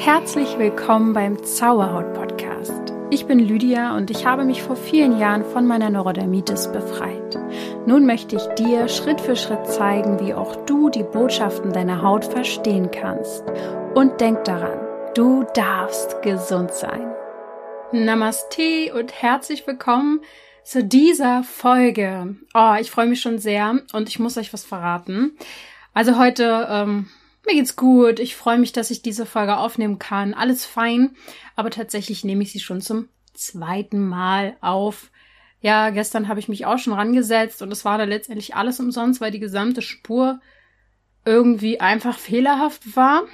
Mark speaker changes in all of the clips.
Speaker 1: Herzlich willkommen beim Zauberhaut Podcast. Ich bin Lydia und ich habe mich vor vielen Jahren von meiner Neurodermitis befreit. Nun möchte ich dir Schritt für Schritt zeigen, wie auch du die Botschaften deiner Haut verstehen kannst. Und denk daran, du darfst gesund sein. Namaste und herzlich willkommen zu dieser Folge. Oh, ich freue mich schon sehr und ich muss euch was verraten. Also heute ähm, mir geht's gut, ich freue mich, dass ich diese Folge aufnehmen kann. Alles fein, aber tatsächlich nehme ich sie schon zum zweiten Mal auf. Ja, gestern habe ich mich auch schon rangesetzt und es war da letztendlich alles umsonst, weil die gesamte Spur irgendwie einfach fehlerhaft war.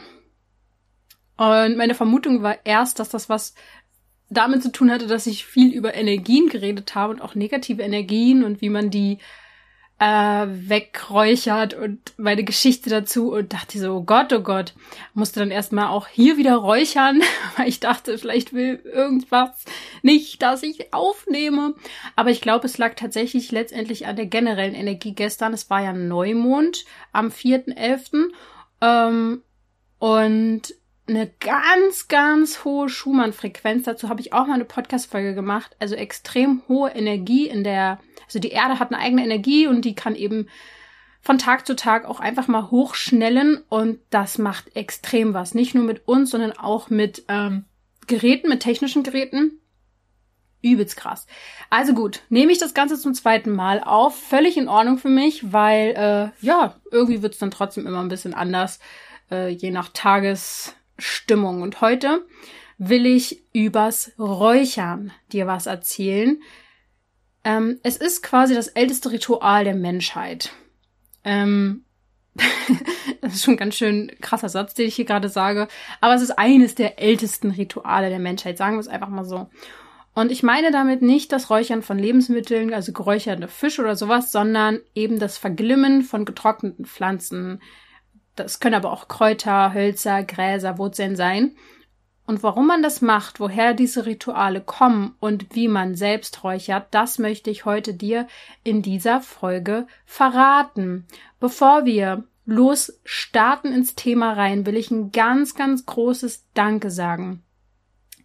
Speaker 1: Und meine Vermutung war erst, dass das was damit zu tun hatte, dass ich viel über Energien geredet habe und auch negative Energien und wie man die äh, wegräuchert und meine Geschichte dazu und dachte so, oh Gott, oh Gott, musste dann erstmal auch hier wieder räuchern, weil ich dachte, vielleicht will irgendwas nicht, dass ich aufnehme. Aber ich glaube, es lag tatsächlich letztendlich an der generellen Energie gestern. Es war ja Neumond am 4.11. Ähm, und eine ganz, ganz hohe Schumann-Frequenz. Dazu habe ich auch mal eine Podcast-Folge gemacht. Also extrem hohe Energie in der, also die Erde hat eine eigene Energie und die kann eben von Tag zu Tag auch einfach mal hochschnellen und das macht extrem was. Nicht nur mit uns, sondern auch mit ähm, Geräten, mit technischen Geräten. Übelst krass. Also gut, nehme ich das Ganze zum zweiten Mal auf. Völlig in Ordnung für mich, weil äh, ja, irgendwie wird es dann trotzdem immer ein bisschen anders, äh, je nach Tages Stimmung. Und heute will ich übers Räuchern dir was erzählen. Ähm, es ist quasi das älteste Ritual der Menschheit. Ähm, das ist schon ein ganz schön krasser Satz, den ich hier gerade sage. Aber es ist eines der ältesten Rituale der Menschheit, sagen wir es einfach mal so. Und ich meine damit nicht das Räuchern von Lebensmitteln, also geräucherte Fisch oder sowas, sondern eben das Verglimmen von getrockneten Pflanzen, das können aber auch Kräuter, Hölzer, Gräser, Wurzeln sein. Und warum man das macht, woher diese Rituale kommen und wie man selbst räuchert, das möchte ich heute dir in dieser Folge verraten. Bevor wir los starten ins Thema rein, will ich ein ganz, ganz großes Danke sagen.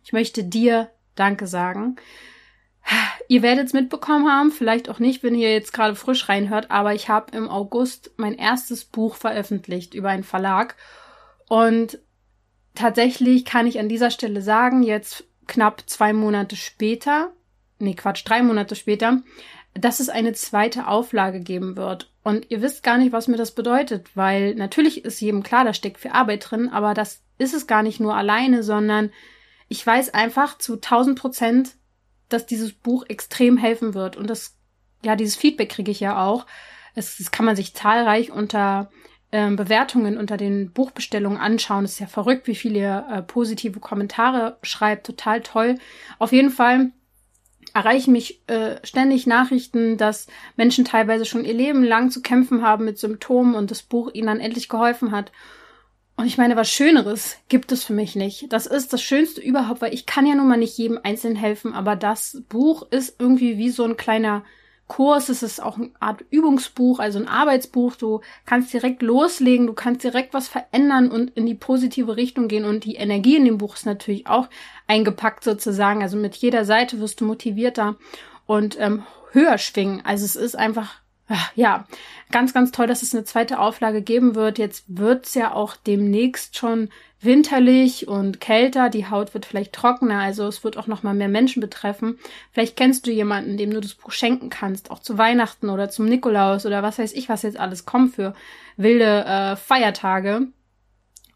Speaker 1: Ich möchte dir Danke sagen, Ihr werdet es mitbekommen haben, vielleicht auch nicht, wenn ihr jetzt gerade frisch reinhört, aber ich habe im August mein erstes Buch veröffentlicht über einen Verlag. Und tatsächlich kann ich an dieser Stelle sagen, jetzt knapp zwei Monate später, nee Quatsch, drei Monate später, dass es eine zweite Auflage geben wird. Und ihr wisst gar nicht, was mir das bedeutet, weil natürlich ist jedem klar, da steckt viel Arbeit drin, aber das ist es gar nicht nur alleine, sondern ich weiß einfach zu 1000 Prozent, dass dieses Buch extrem helfen wird. Und das, ja, dieses Feedback kriege ich ja auch. Es, das kann man sich zahlreich unter ähm, Bewertungen unter den Buchbestellungen anschauen. Es ist ja verrückt, wie viele äh, positive Kommentare schreibt. Total toll. Auf jeden Fall erreichen mich äh, ständig Nachrichten, dass Menschen teilweise schon ihr Leben lang zu kämpfen haben mit Symptomen und das Buch ihnen dann endlich geholfen hat. Und ich meine, was Schöneres gibt es für mich nicht. Das ist das Schönste überhaupt, weil ich kann ja nun mal nicht jedem Einzelnen helfen, aber das Buch ist irgendwie wie so ein kleiner Kurs. Es ist auch eine Art Übungsbuch, also ein Arbeitsbuch. Du kannst direkt loslegen, du kannst direkt was verändern und in die positive Richtung gehen. Und die Energie in dem Buch ist natürlich auch eingepackt sozusagen. Also mit jeder Seite wirst du motivierter und ähm, höher schwingen. Also es ist einfach ja, ganz, ganz toll, dass es eine zweite Auflage geben wird. Jetzt wird's ja auch demnächst schon winterlich und kälter. Die Haut wird vielleicht trockener, also es wird auch noch mal mehr Menschen betreffen. Vielleicht kennst du jemanden, dem du das Buch schenken kannst, auch zu Weihnachten oder zum Nikolaus oder was weiß ich, was jetzt alles kommt für wilde äh, Feiertage.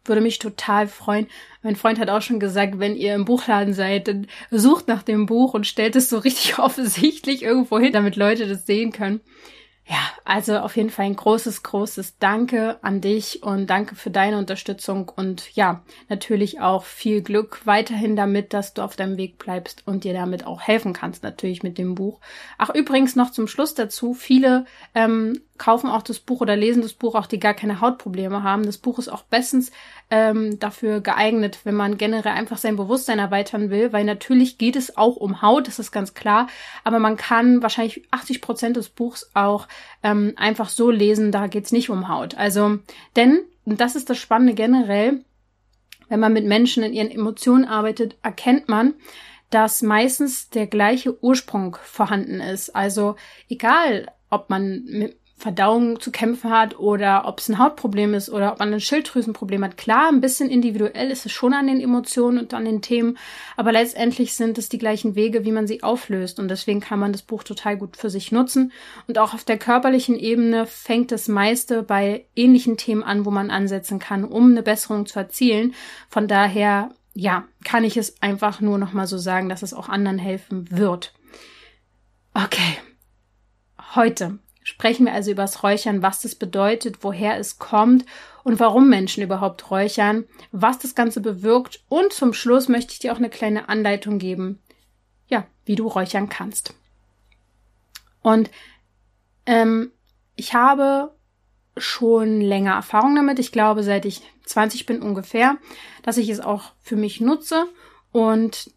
Speaker 1: Würde mich total freuen. Mein Freund hat auch schon gesagt, wenn ihr im Buchladen seid, dann sucht nach dem Buch und stellt es so richtig offensichtlich irgendwo hin, damit Leute das sehen können. Ja, also auf jeden Fall ein großes, großes Danke an dich und danke für deine Unterstützung und ja, natürlich auch viel Glück weiterhin damit, dass du auf deinem Weg bleibst und dir damit auch helfen kannst, natürlich mit dem Buch. Ach, übrigens noch zum Schluss dazu, viele ähm, kaufen auch das Buch oder lesen das Buch auch, die gar keine Hautprobleme haben. Das Buch ist auch bestens ähm, dafür geeignet, wenn man generell einfach sein Bewusstsein erweitern will, weil natürlich geht es auch um Haut, das ist ganz klar, aber man kann wahrscheinlich 80 Prozent des Buchs auch ähm, einfach so lesen, da geht's nicht um Haut. Also, denn, und das ist das Spannende generell, Wenn man mit Menschen in ihren Emotionen arbeitet, erkennt man, dass meistens der gleiche Ursprung vorhanden ist. Also egal, ob man mit Verdauung zu kämpfen hat oder ob es ein Hautproblem ist oder ob man ein Schilddrüsenproblem hat. Klar, ein bisschen individuell ist es schon an den Emotionen und an den Themen, aber letztendlich sind es die gleichen Wege, wie man sie auflöst und deswegen kann man das Buch total gut für sich nutzen und auch auf der körperlichen Ebene fängt das meiste bei ähnlichen Themen an, wo man ansetzen kann, um eine Besserung zu erzielen. Von daher, ja, kann ich es einfach nur noch mal so sagen, dass es auch anderen helfen wird. Okay. Heute sprechen wir also über das Räuchern, was das bedeutet, woher es kommt und warum Menschen überhaupt räuchern, was das Ganze bewirkt und zum Schluss möchte ich dir auch eine kleine Anleitung geben, ja, wie du räuchern kannst. Und ähm, ich habe schon länger Erfahrung damit. Ich glaube, seit ich 20 bin ungefähr, dass ich es auch für mich nutze und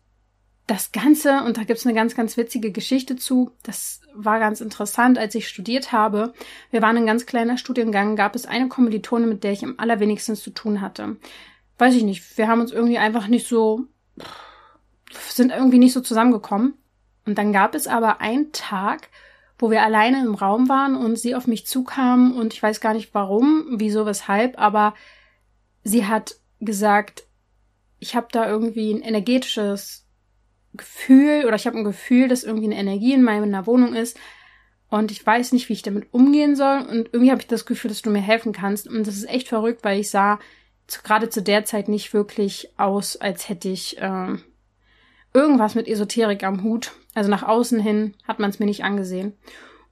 Speaker 1: das Ganze, und da gibt's eine ganz, ganz witzige Geschichte zu, das war ganz interessant, als ich studiert habe. Wir waren ein ganz kleiner Studiengang, gab es eine Kommilitone, mit der ich am allerwenigsten zu tun hatte. Weiß ich nicht, wir haben uns irgendwie einfach nicht so, sind irgendwie nicht so zusammengekommen. Und dann gab es aber einen Tag, wo wir alleine im Raum waren und sie auf mich zukam und ich weiß gar nicht warum, wieso, weshalb, aber sie hat gesagt, ich habe da irgendwie ein energetisches Gefühl oder ich habe ein Gefühl, dass irgendwie eine Energie in meiner Wohnung ist und ich weiß nicht, wie ich damit umgehen soll und irgendwie habe ich das Gefühl, dass du mir helfen kannst und das ist echt verrückt, weil ich sah zu, gerade zu der Zeit nicht wirklich aus, als hätte ich äh, irgendwas mit Esoterik am Hut. Also nach außen hin hat man es mir nicht angesehen.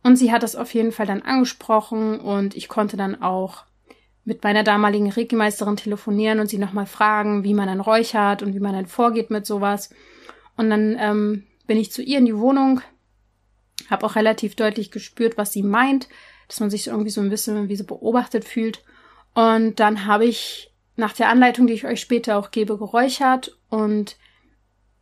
Speaker 1: Und sie hat das auf jeden Fall dann angesprochen und ich konnte dann auch mit meiner damaligen Reiki-Meisterin telefonieren und sie nochmal fragen, wie man dann räuchert und wie man dann vorgeht mit sowas. Und dann ähm, bin ich zu ihr in die Wohnung, habe auch relativ deutlich gespürt, was sie meint, dass man sich irgendwie so ein bisschen wie so beobachtet fühlt. Und dann habe ich nach der Anleitung, die ich euch später auch gebe, geräuchert und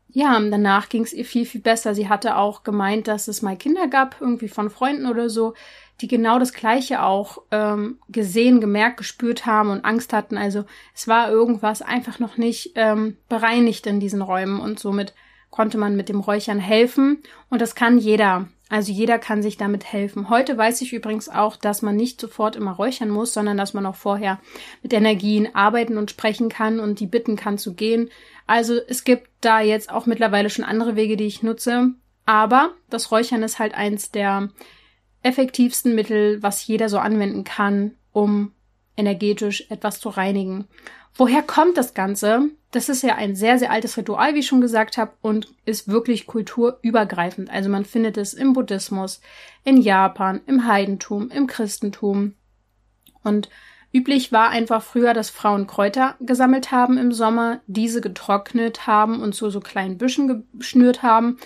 Speaker 1: ja, danach ging es ihr viel, viel besser. Sie hatte auch gemeint, dass es mal Kinder gab, irgendwie von Freunden oder so, die genau das Gleiche auch ähm, gesehen, gemerkt, gespürt haben und Angst hatten. Also es war irgendwas einfach noch nicht ähm, bereinigt in diesen Räumen und somit konnte man mit dem Räuchern helfen und das kann jeder. Also jeder kann sich damit helfen. Heute weiß ich übrigens auch, dass man nicht sofort immer räuchern muss, sondern dass man auch vorher mit Energien arbeiten und sprechen kann und die bitten kann zu gehen. Also es gibt da jetzt auch mittlerweile schon andere Wege, die ich nutze. Aber das Räuchern ist halt eins der effektivsten Mittel, was jeder so anwenden kann, um energetisch etwas zu reinigen. Woher kommt das Ganze? Das ist ja ein sehr, sehr altes Ritual, wie ich schon gesagt habe, und ist wirklich kulturübergreifend. Also man findet es im Buddhismus, in Japan, im Heidentum, im Christentum. Und üblich war einfach früher, dass Frauen Kräuter gesammelt haben im Sommer, diese getrocknet haben und zu so kleinen Büschen geschnürt haben.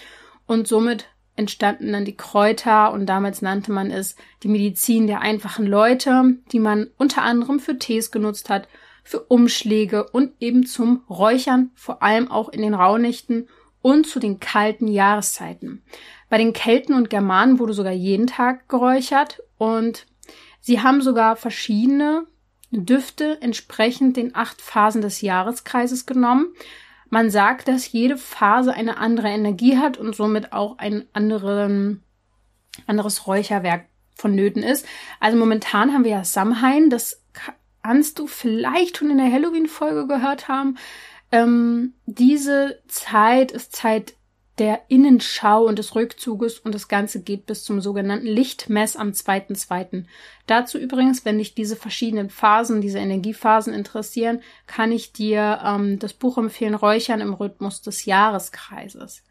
Speaker 1: Und somit entstanden dann die Kräuter und damals nannte man es die Medizin der einfachen Leute, die man unter anderem für Tees genutzt hat für Umschläge und eben zum Räuchern, vor allem auch in den Rauhnächten und zu den kalten Jahreszeiten. Bei den Kelten und Germanen wurde sogar jeden Tag geräuchert und sie haben sogar verschiedene Düfte entsprechend den acht Phasen des Jahreskreises genommen. Man sagt, dass jede Phase eine andere Energie hat und somit auch ein anderen, anderes Räucherwerk vonnöten ist. Also momentan haben wir ja Samhain, das kannst du vielleicht schon in der Halloween-Folge gehört haben. Ähm, diese Zeit ist Zeit der Innenschau und des Rückzuges und das Ganze geht bis zum sogenannten Lichtmess am 2.2. Dazu übrigens, wenn dich diese verschiedenen Phasen, diese Energiephasen interessieren, kann ich dir ähm, das Buch empfehlen, Räuchern im Rhythmus des Jahreskreises.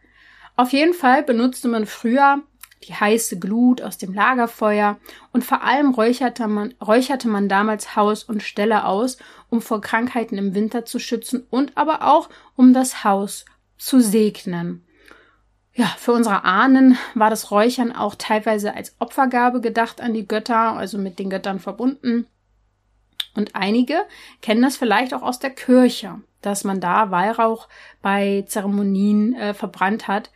Speaker 1: Auf jeden Fall benutzte man früher die heiße Glut aus dem Lagerfeuer und vor allem räucherte man, räucherte man damals Haus und Ställe aus, um vor Krankheiten im Winter zu schützen und aber auch um das Haus zu segnen. Ja, für unsere Ahnen war das Räuchern auch teilweise als Opfergabe gedacht an die Götter, also mit den Göttern verbunden. Und einige kennen das vielleicht auch aus der Kirche, dass man da Weihrauch bei Zeremonien äh, verbrannt hat.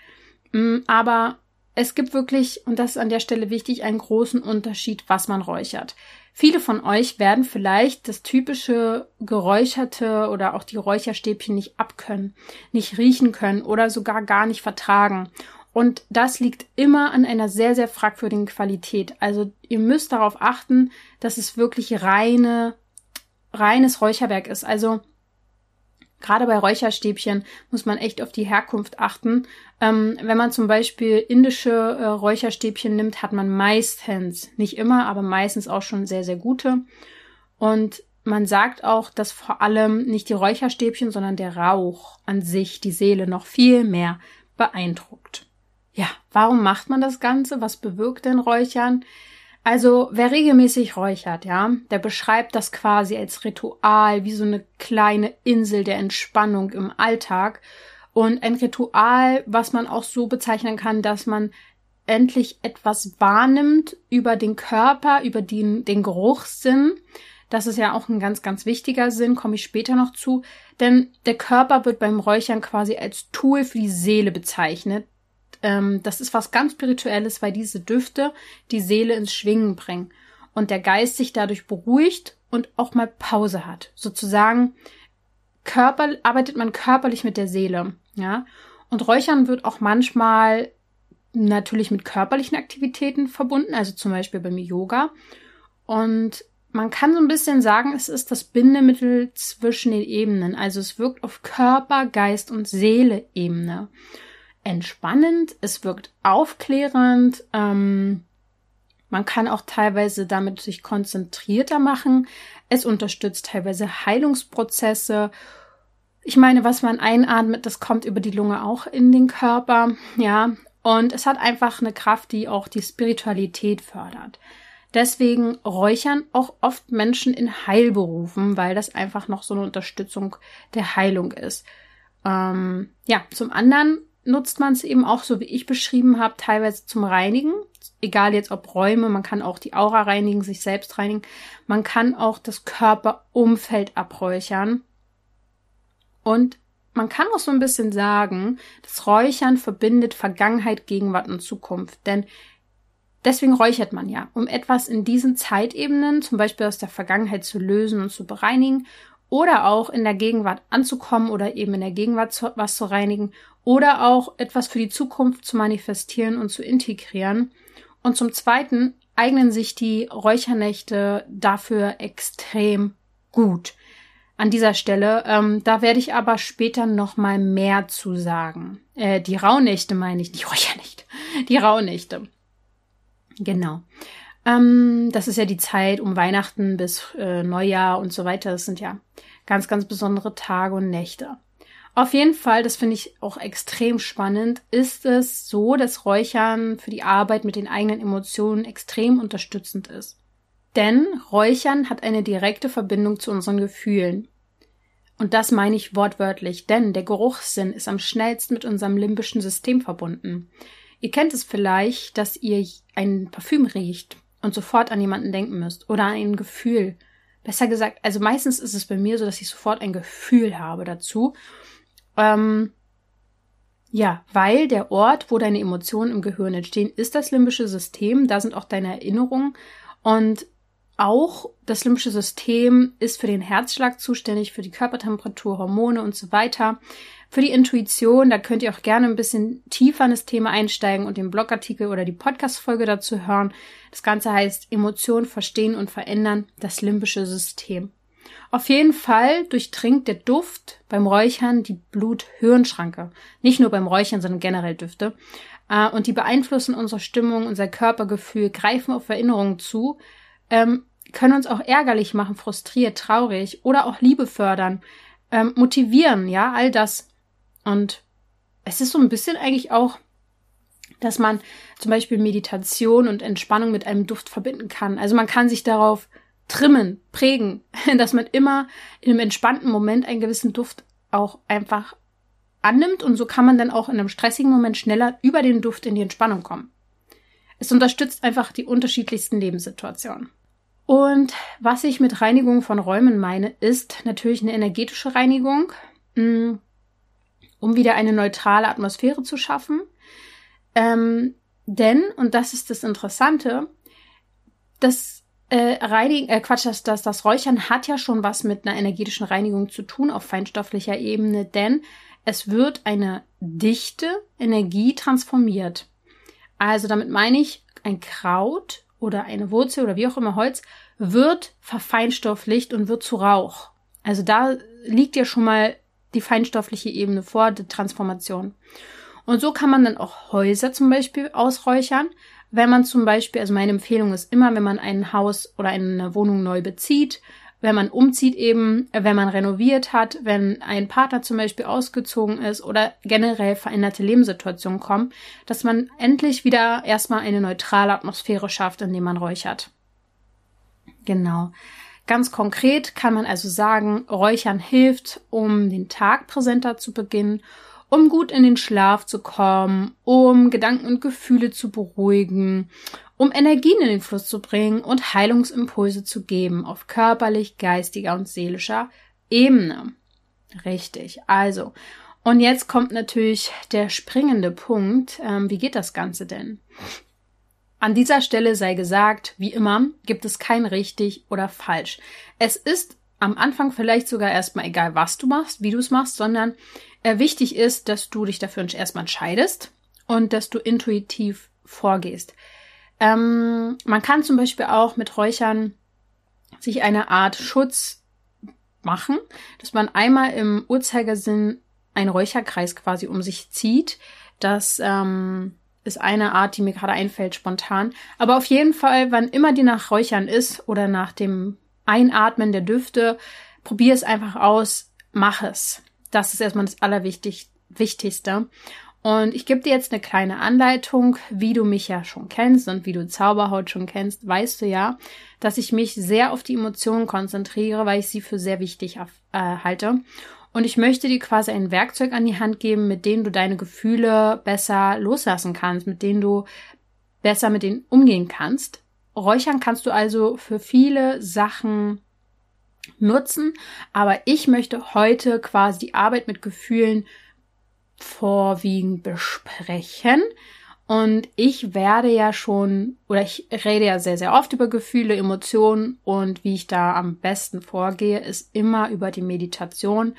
Speaker 1: Mm, aber es gibt wirklich, und das ist an der Stelle wichtig, einen großen Unterschied, was man räuchert. Viele von euch werden vielleicht das typische geräucherte oder auch die Räucherstäbchen nicht abkönnen, nicht riechen können oder sogar gar nicht vertragen. Und das liegt immer an einer sehr, sehr fragwürdigen Qualität. Also ihr müsst darauf achten, dass es wirklich reine, reines Räucherwerk ist. Also gerade bei Räucherstäbchen muss man echt auf die Herkunft achten. Ähm, wenn man zum Beispiel indische äh, Räucherstäbchen nimmt, hat man meistens, nicht immer, aber meistens auch schon sehr, sehr gute. Und man sagt auch, dass vor allem nicht die Räucherstäbchen, sondern der Rauch an sich die Seele noch viel mehr beeindruckt. Ja, warum macht man das Ganze? Was bewirkt denn Räuchern? Also, wer regelmäßig räuchert, ja, der beschreibt das quasi als Ritual, wie so eine kleine Insel der Entspannung im Alltag. Und ein Ritual, was man auch so bezeichnen kann, dass man endlich etwas wahrnimmt über den Körper, über den, den Geruchssinn. Das ist ja auch ein ganz, ganz wichtiger Sinn, komme ich später noch zu. Denn der Körper wird beim Räuchern quasi als Tool für die Seele bezeichnet. Ähm, das ist was ganz Spirituelles, weil diese Düfte die Seele ins Schwingen bringen und der Geist sich dadurch beruhigt und auch mal Pause hat. Sozusagen Körper, arbeitet man körperlich mit der Seele, ja. Und Räuchern wird auch manchmal natürlich mit körperlichen Aktivitäten verbunden, also zum Beispiel beim Yoga. Und man kann so ein bisschen sagen, es ist das Bindemittel zwischen den Ebenen. Also es wirkt auf Körper, Geist und Seele-Ebene entspannend, es wirkt aufklärend, ähm, man kann auch teilweise damit sich konzentrierter machen. Es unterstützt teilweise Heilungsprozesse. Ich meine, was man einatmet, das kommt über die Lunge auch in den Körper, ja. Und es hat einfach eine Kraft, die auch die Spiritualität fördert. Deswegen räuchern auch oft Menschen in Heilberufen, weil das einfach noch so eine Unterstützung der Heilung ist. Ähm, ja, zum anderen nutzt man es eben auch, so wie ich beschrieben habe, teilweise zum Reinigen. Egal jetzt ob Räume, man kann auch die Aura reinigen, sich selbst reinigen. Man kann auch das Körperumfeld abräuchern. Und man kann auch so ein bisschen sagen, das Räuchern verbindet Vergangenheit, Gegenwart und Zukunft. Denn deswegen räuchert man ja, um etwas in diesen Zeitebenen, zum Beispiel aus der Vergangenheit zu lösen und zu bereinigen oder auch in der Gegenwart anzukommen oder eben in der Gegenwart zu, was zu reinigen oder auch etwas für die Zukunft zu manifestieren und zu integrieren. Und zum Zweiten eignen sich die Räuchernächte dafür extrem gut. An dieser Stelle, ähm, da werde ich aber später noch mal mehr zu sagen. Äh, die Rauhnächte meine ich, nicht Räuchernächte, die Rauhnächte. Genau. Ähm, das ist ja die Zeit um Weihnachten bis äh, Neujahr und so weiter. Das sind ja ganz, ganz besondere Tage und Nächte. Auf jeden Fall, das finde ich auch extrem spannend, ist es so, dass Räuchern für die Arbeit mit den eigenen Emotionen extrem unterstützend ist. Denn Räuchern hat eine direkte Verbindung zu unseren Gefühlen. Und das meine ich wortwörtlich, denn der Geruchssinn ist am schnellsten mit unserem limbischen System verbunden. Ihr kennt es vielleicht, dass ihr ein Parfüm riecht und sofort an jemanden denken müsst oder an ein Gefühl. Besser gesagt, also meistens ist es bei mir so, dass ich sofort ein Gefühl habe dazu. Ähm, ja, weil der Ort, wo deine Emotionen im Gehirn entstehen, ist das limbische System. Da sind auch deine Erinnerungen. Und auch das limbische System ist für den Herzschlag zuständig, für die Körpertemperatur, Hormone und so weiter. Für die Intuition, da könnt ihr auch gerne ein bisschen tiefer in das Thema einsteigen und den Blogartikel oder die Podcast-Folge dazu hören. Das Ganze heißt Emotionen verstehen und verändern, das limbische System. Auf jeden Fall durchdringt der Duft beim Räuchern die Blut-Hirn-Schranke. Nicht nur beim Räuchern, sondern generell Düfte. Äh, und die beeinflussen unsere Stimmung, unser Körpergefühl, greifen auf Erinnerungen zu, ähm, können uns auch ärgerlich machen, frustriert, traurig oder auch Liebe fördern, ähm, motivieren, ja, all das. Und es ist so ein bisschen eigentlich auch, dass man zum Beispiel Meditation und Entspannung mit einem Duft verbinden kann. Also man kann sich darauf trimmen, prägen, dass man immer in einem entspannten Moment einen gewissen Duft auch einfach annimmt und so kann man dann auch in einem stressigen Moment schneller über den Duft in die Entspannung kommen. Es unterstützt einfach die unterschiedlichsten Lebenssituationen. Und was ich mit Reinigung von Räumen meine, ist natürlich eine energetische Reinigung. Mm, um wieder eine neutrale Atmosphäre zu schaffen. Ähm, denn, und das ist das Interessante, das äh, Reinigen, äh, Quatsch, das, das, das Räuchern hat ja schon was mit einer energetischen Reinigung zu tun auf feinstofflicher Ebene, denn es wird eine dichte Energie transformiert. Also damit meine ich, ein Kraut oder eine Wurzel oder wie auch immer Holz wird verfeinstofflicht und wird zu Rauch. Also da liegt ja schon mal die feinstoffliche Ebene vor, die Transformation. Und so kann man dann auch Häuser zum Beispiel ausräuchern. Wenn man zum Beispiel, also meine Empfehlung ist immer, wenn man ein Haus oder eine Wohnung neu bezieht, wenn man umzieht eben, wenn man renoviert hat, wenn ein Partner zum Beispiel ausgezogen ist oder generell veränderte Lebenssituationen kommen, dass man endlich wieder erstmal eine neutrale Atmosphäre schafft, indem man räuchert. Genau. Ganz konkret kann man also sagen, Räuchern hilft, um den Tag präsenter zu beginnen, um gut in den Schlaf zu kommen, um Gedanken und Gefühle zu beruhigen, um Energien in den Fluss zu bringen und Heilungsimpulse zu geben auf körperlich, geistiger und seelischer Ebene. Richtig. Also, und jetzt kommt natürlich der springende Punkt. Ähm, wie geht das Ganze denn? An dieser Stelle sei gesagt, wie immer, gibt es kein richtig oder falsch. Es ist am Anfang vielleicht sogar erstmal egal, was du machst, wie du es machst, sondern äh, wichtig ist, dass du dich dafür erstmal entscheidest und dass du intuitiv vorgehst. Ähm, man kann zum Beispiel auch mit Räuchern sich eine Art Schutz machen, dass man einmal im Uhrzeigersinn einen Räucherkreis quasi um sich zieht. Das ähm, ist eine Art, die mir gerade einfällt, spontan. Aber auf jeden Fall, wann immer die nach Räuchern ist oder nach dem Einatmen der Düfte, probier es einfach aus, mach es. Das ist erstmal das Allerwichtigste. Und ich gebe dir jetzt eine kleine Anleitung, wie du mich ja schon kennst und wie du Zauberhaut schon kennst, weißt du ja, dass ich mich sehr auf die Emotionen konzentriere, weil ich sie für sehr wichtig äh, halte. Und ich möchte dir quasi ein Werkzeug an die Hand geben, mit dem du deine Gefühle besser loslassen kannst, mit denen du besser mit denen umgehen kannst. Räuchern kannst du also für viele Sachen nutzen, aber ich möchte heute quasi die Arbeit mit Gefühlen vorwiegend besprechen. Und ich werde ja schon, oder ich rede ja sehr, sehr oft über Gefühle, Emotionen und wie ich da am besten vorgehe, ist immer über die Meditation.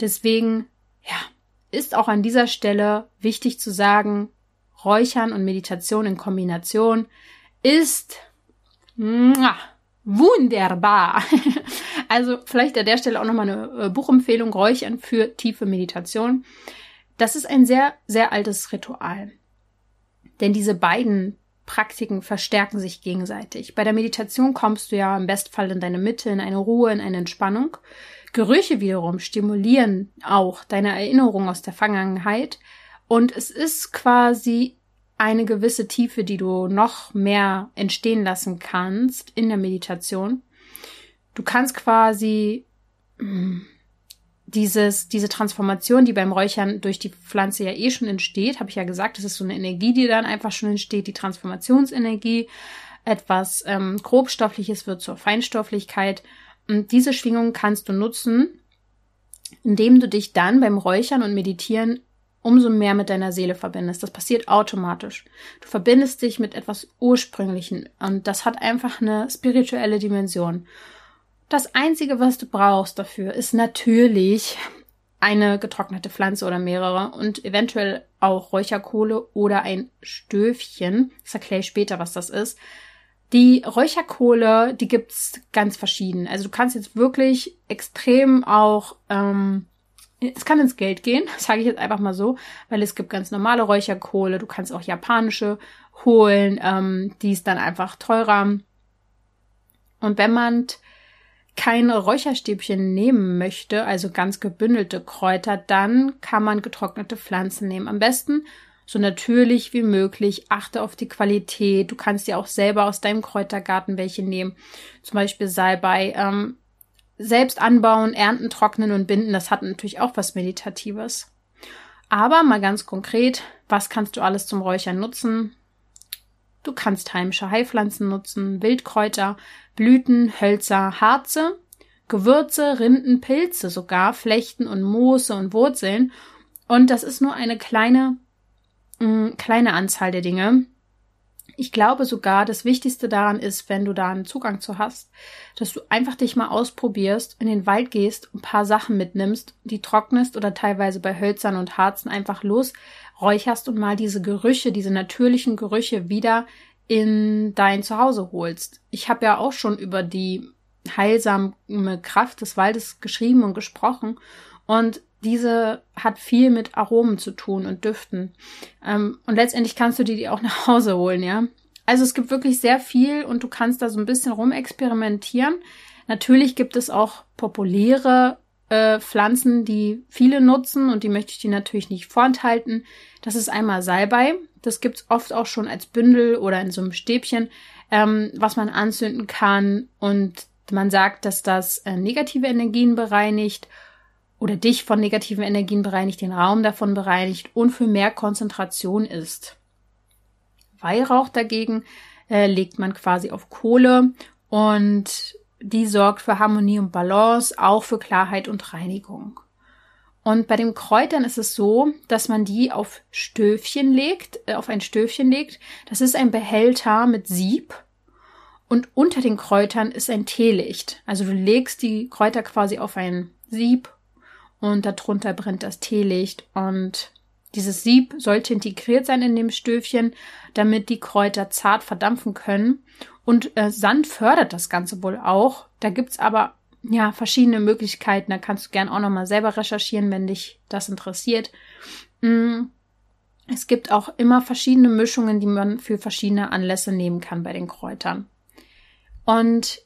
Speaker 1: Deswegen, ja, ist auch an dieser Stelle wichtig zu sagen, Räuchern und Meditation in Kombination ist muah, wunderbar. also vielleicht an der Stelle auch nochmal eine äh, Buchempfehlung, Räuchern für tiefe Meditation. Das ist ein sehr, sehr altes Ritual. Denn diese beiden Praktiken verstärken sich gegenseitig. Bei der Meditation kommst du ja im Bestfall in deine Mitte, in eine Ruhe, in eine Entspannung. Gerüche wiederum stimulieren auch deine Erinnerung aus der Vergangenheit. Und es ist quasi eine gewisse Tiefe, die du noch mehr entstehen lassen kannst in der Meditation. Du kannst quasi hm, dieses, diese Transformation, die beim Räuchern durch die Pflanze ja eh schon entsteht, habe ich ja gesagt, das ist so eine Energie, die dann einfach schon entsteht, die Transformationsenergie. Etwas ähm, grobstoffliches wird zur Feinstofflichkeit. Und diese Schwingung kannst du nutzen, indem du dich dann beim Räuchern und Meditieren umso mehr mit deiner Seele verbindest. Das passiert automatisch. Du verbindest dich mit etwas Ursprünglichen und das hat einfach eine spirituelle Dimension. Das Einzige, was du brauchst dafür, ist natürlich eine getrocknete Pflanze oder mehrere und eventuell auch Räucherkohle oder ein Stöfchen. Das erkläre ich später, was das ist. Die Räucherkohle, die gibt's ganz verschieden. Also du kannst jetzt wirklich extrem auch, ähm, es kann ins Geld gehen, sage ich jetzt einfach mal so, weil es gibt ganz normale Räucherkohle. Du kannst auch japanische holen, ähm, die ist dann einfach teurer. Und wenn man kein Räucherstäbchen nehmen möchte, also ganz gebündelte Kräuter, dann kann man getrocknete Pflanzen nehmen. Am besten so natürlich wie möglich. Achte auf die Qualität. Du kannst dir auch selber aus deinem Kräutergarten welche nehmen. Zum Beispiel Salbei. Ähm, selbst anbauen, ernten, trocknen und binden, das hat natürlich auch was Meditatives. Aber mal ganz konkret, was kannst du alles zum Räuchern nutzen? Du kannst heimische Heilpflanzen nutzen, Wildkräuter, Blüten, Hölzer, Harze, Gewürze, Rinden, Pilze sogar, Flechten und Moose und Wurzeln. Und das ist nur eine kleine, mh, mm, kleine Anzahl der Dinge. Ich glaube sogar, das Wichtigste daran ist, wenn du da einen Zugang zu hast, dass du einfach dich mal ausprobierst, in den Wald gehst, ein paar Sachen mitnimmst, die trocknest oder teilweise bei Hölzern und Harzen einfach losräucherst und mal diese Gerüche, diese natürlichen Gerüche wieder in dein Zuhause holst. Ich habe ja auch schon über die heilsame Kraft des Waldes geschrieben und gesprochen und diese hat viel mit Aromen zu tun und Düften. Ähm, und letztendlich kannst du die auch nach Hause holen, ja. Also es gibt wirklich sehr viel und du kannst da so ein bisschen rumexperimentieren. Natürlich gibt es auch populäre äh, Pflanzen, die viele nutzen und die möchte ich dir natürlich nicht vorenthalten. Das ist einmal Salbei. Das gibt's oft auch schon als Bündel oder in so einem Stäbchen, ähm, was man anzünden kann. Und man sagt, dass das äh, negative Energien bereinigt oder dich von negativen Energien bereinigt, den Raum davon bereinigt und für mehr Konzentration ist. Weihrauch dagegen äh, legt man quasi auf Kohle und die sorgt für Harmonie und Balance, auch für Klarheit und Reinigung. Und bei den Kräutern ist es so, dass man die auf Stöfchen legt, äh, auf ein Stöfchen legt. Das ist ein Behälter mit Sieb. Und unter den Kräutern ist ein Teelicht. Also du legst die Kräuter quasi auf ein Sieb und darunter brennt das Teelicht und dieses Sieb sollte integriert sein in dem Stöfchen, damit die Kräuter zart verdampfen können. Und äh, Sand fördert das Ganze wohl auch. Da gibt's aber ja verschiedene Möglichkeiten. Da kannst du gern auch nochmal selber recherchieren, wenn dich das interessiert. Mm. Es gibt auch immer verschiedene Mischungen, die man für verschiedene Anlässe nehmen kann bei den Kräutern. Und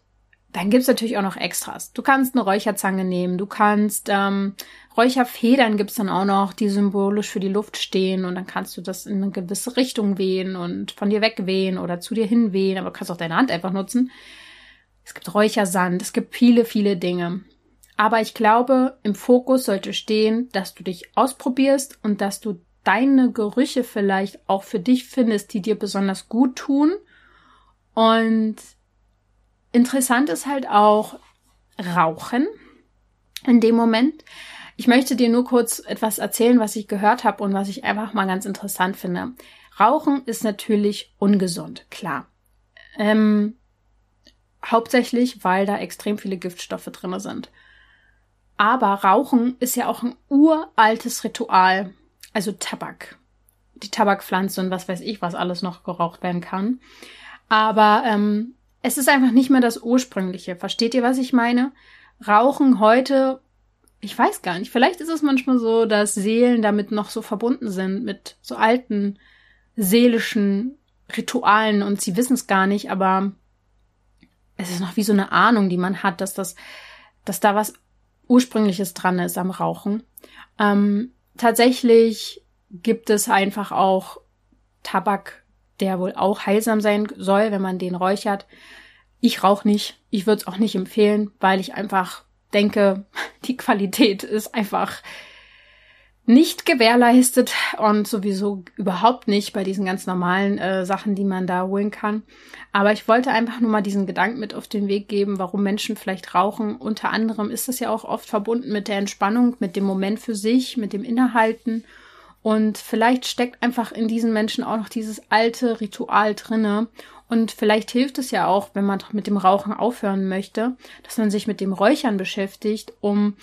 Speaker 1: dann gibt's natürlich auch noch Extras. Du kannst eine Räucherzange nehmen, du kannst ähm, Räucherfedern gibt's dann auch noch, die symbolisch für die Luft stehen und dann kannst du das in eine gewisse Richtung wehen und von dir wegwehen oder zu dir hinwehen, aber du kannst auch deine Hand einfach nutzen. Es gibt Räuchersand, es gibt viele, viele Dinge. Aber ich glaube, im Fokus sollte stehen, dass du dich ausprobierst und dass du deine Gerüche vielleicht auch für dich findest, die dir besonders gut tun und Interessant ist halt auch Rauchen in dem Moment. Ich möchte dir nur kurz etwas erzählen, was ich gehört habe und was ich einfach mal ganz interessant finde. Rauchen ist natürlich ungesund, klar. Ähm, hauptsächlich, weil da extrem viele Giftstoffe drin sind. Aber Rauchen ist ja auch ein uraltes Ritual, also Tabak. Die Tabakpflanze und was weiß ich, was alles noch geraucht werden kann. Aber ähm, es ist einfach nicht mehr das Ursprüngliche. Versteht ihr, was ich meine? Rauchen heute, ich weiß gar nicht, vielleicht ist es manchmal so, dass Seelen damit noch so verbunden sind mit so alten seelischen Ritualen und sie wissen es gar nicht, aber es ist noch wie so eine Ahnung, die man hat, dass das, dass da was Ursprüngliches dran ist am Rauchen. Ähm, tatsächlich gibt es einfach auch Tabak, der wohl auch heilsam sein soll, wenn man den räuchert. Ich rauche nicht. Ich würde es auch nicht empfehlen, weil ich einfach denke, die Qualität ist einfach nicht gewährleistet und sowieso überhaupt nicht bei diesen ganz normalen äh, Sachen, die man da holen kann. Aber ich wollte einfach nur mal diesen Gedanken mit auf den Weg geben, warum Menschen vielleicht rauchen. Unter anderem ist das ja auch oft verbunden mit der Entspannung, mit dem Moment für sich, mit dem Innehalten und vielleicht steckt einfach in diesen Menschen auch noch dieses alte Ritual drinne. Und vielleicht hilft es ja auch, wenn man doch mit dem Rauchen aufhören möchte, dass man sich mit dem Räuchern beschäftigt, um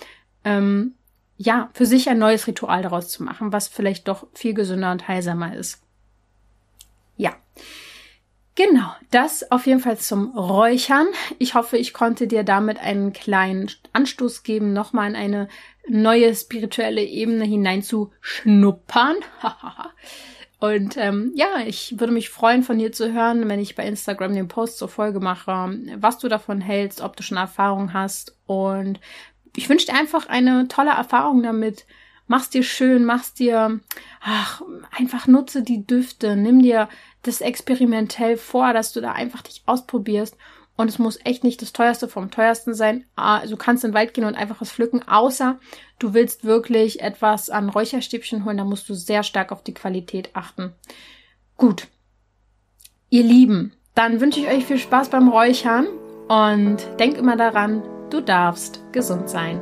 Speaker 1: ähm, ja für sich ein neues Ritual daraus zu machen, was vielleicht doch viel gesünder und heilsamer ist. Ja. Genau, das auf jeden Fall zum Räuchern. Ich hoffe, ich konnte dir damit einen kleinen Anstoß geben, nochmal in eine neue spirituelle Ebene hineinzuschnuppern. Und ähm, ja, ich würde mich freuen, von dir zu hören, wenn ich bei Instagram den Post zur Folge mache, was du davon hältst, ob du schon Erfahrung hast. Und ich wünsche dir einfach eine tolle Erfahrung damit. Mach's dir schön, mach's dir, ach, einfach nutze die Düfte, nimm dir das experimentell vor, dass du da einfach dich ausprobierst und es muss echt nicht das teuerste vom teuersten sein. Also du kannst in den Wald gehen und einfach was pflücken, außer du willst wirklich etwas an Räucherstäbchen holen, da musst du sehr stark auf die Qualität achten. Gut. Ihr Lieben, dann wünsche ich euch viel Spaß beim Räuchern und denk immer daran, du darfst gesund sein.